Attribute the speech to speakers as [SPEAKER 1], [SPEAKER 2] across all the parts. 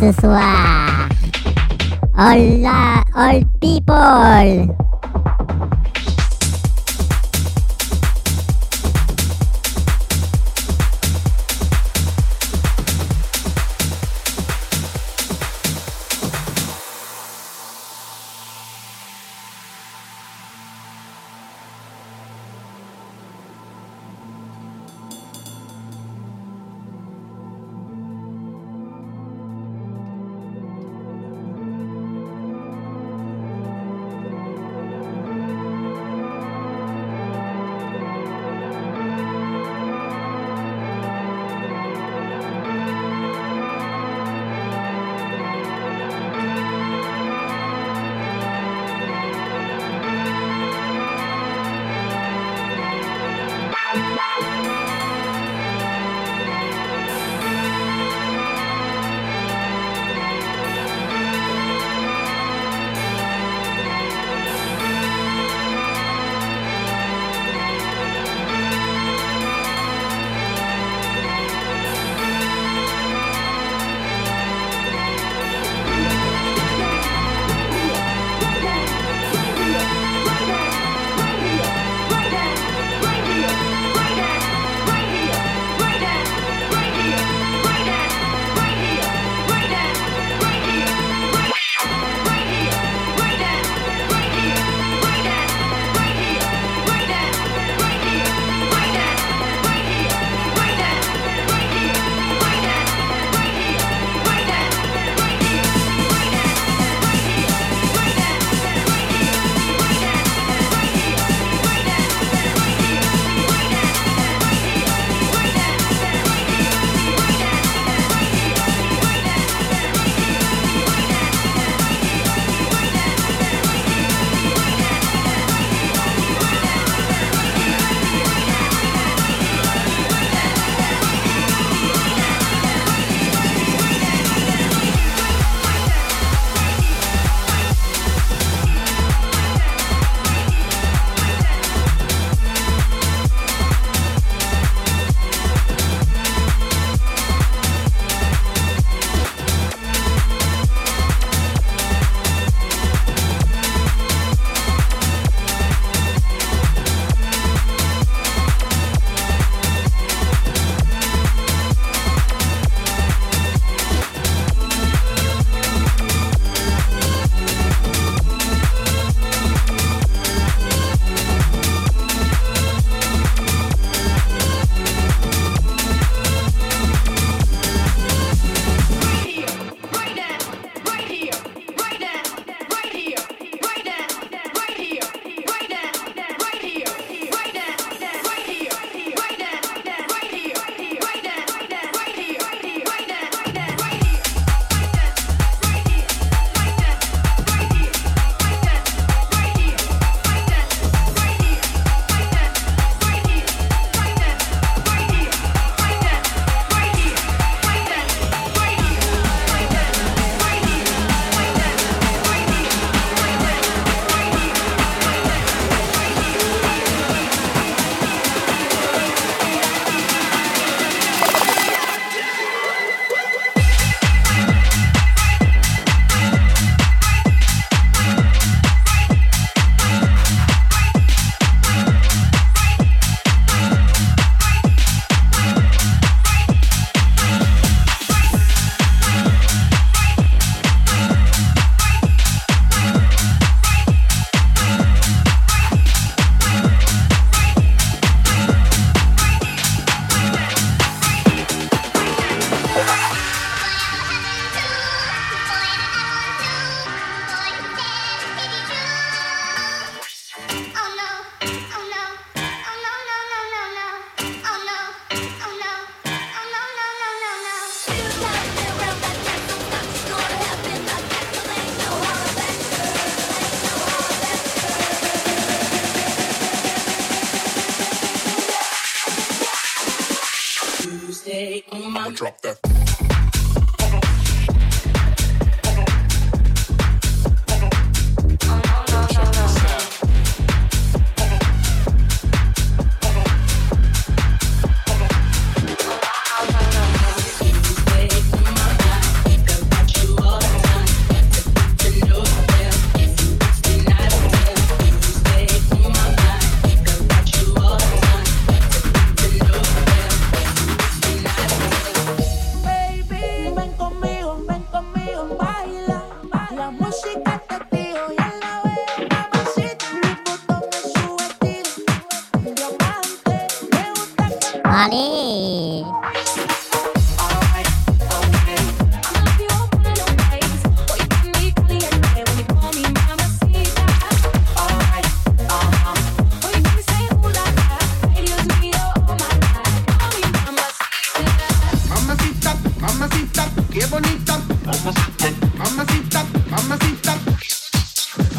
[SPEAKER 1] ce soir. Hola, all people.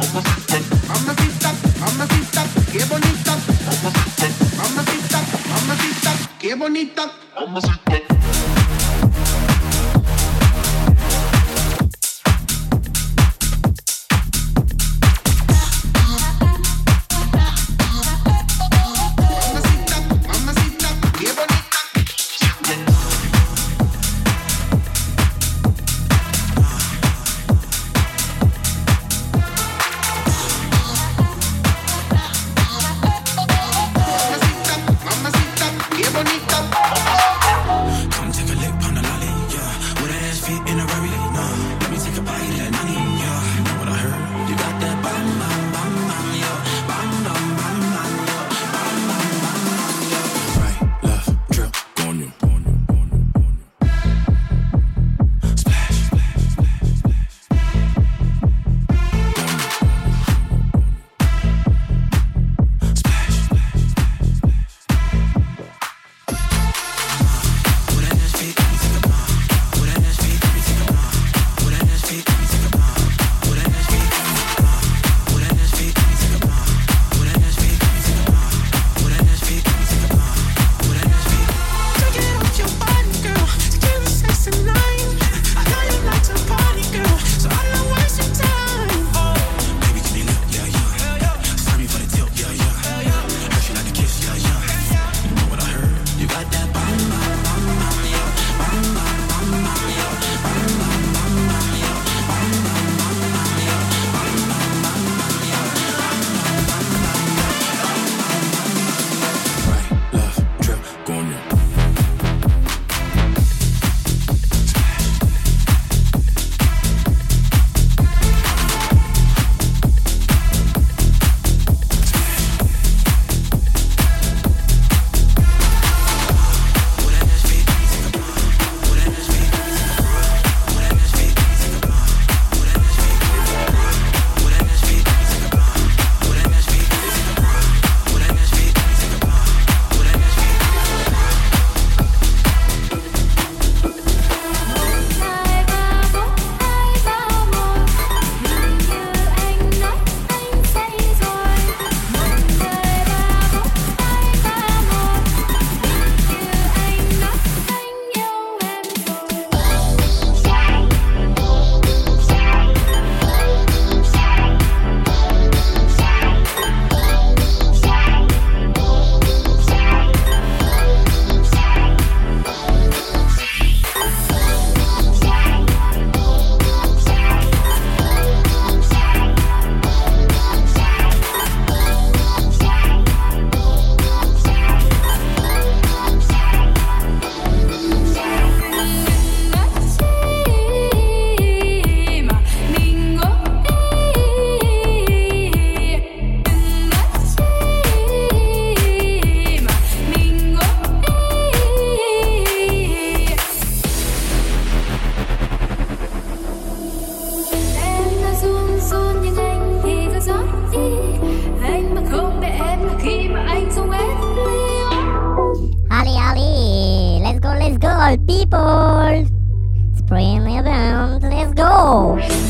[SPEAKER 2] Mamacita, mamacita, qué bonita. Mamacita. Oh.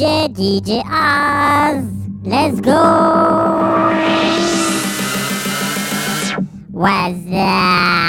[SPEAKER 3] DJ, Az. Let's go. What's up?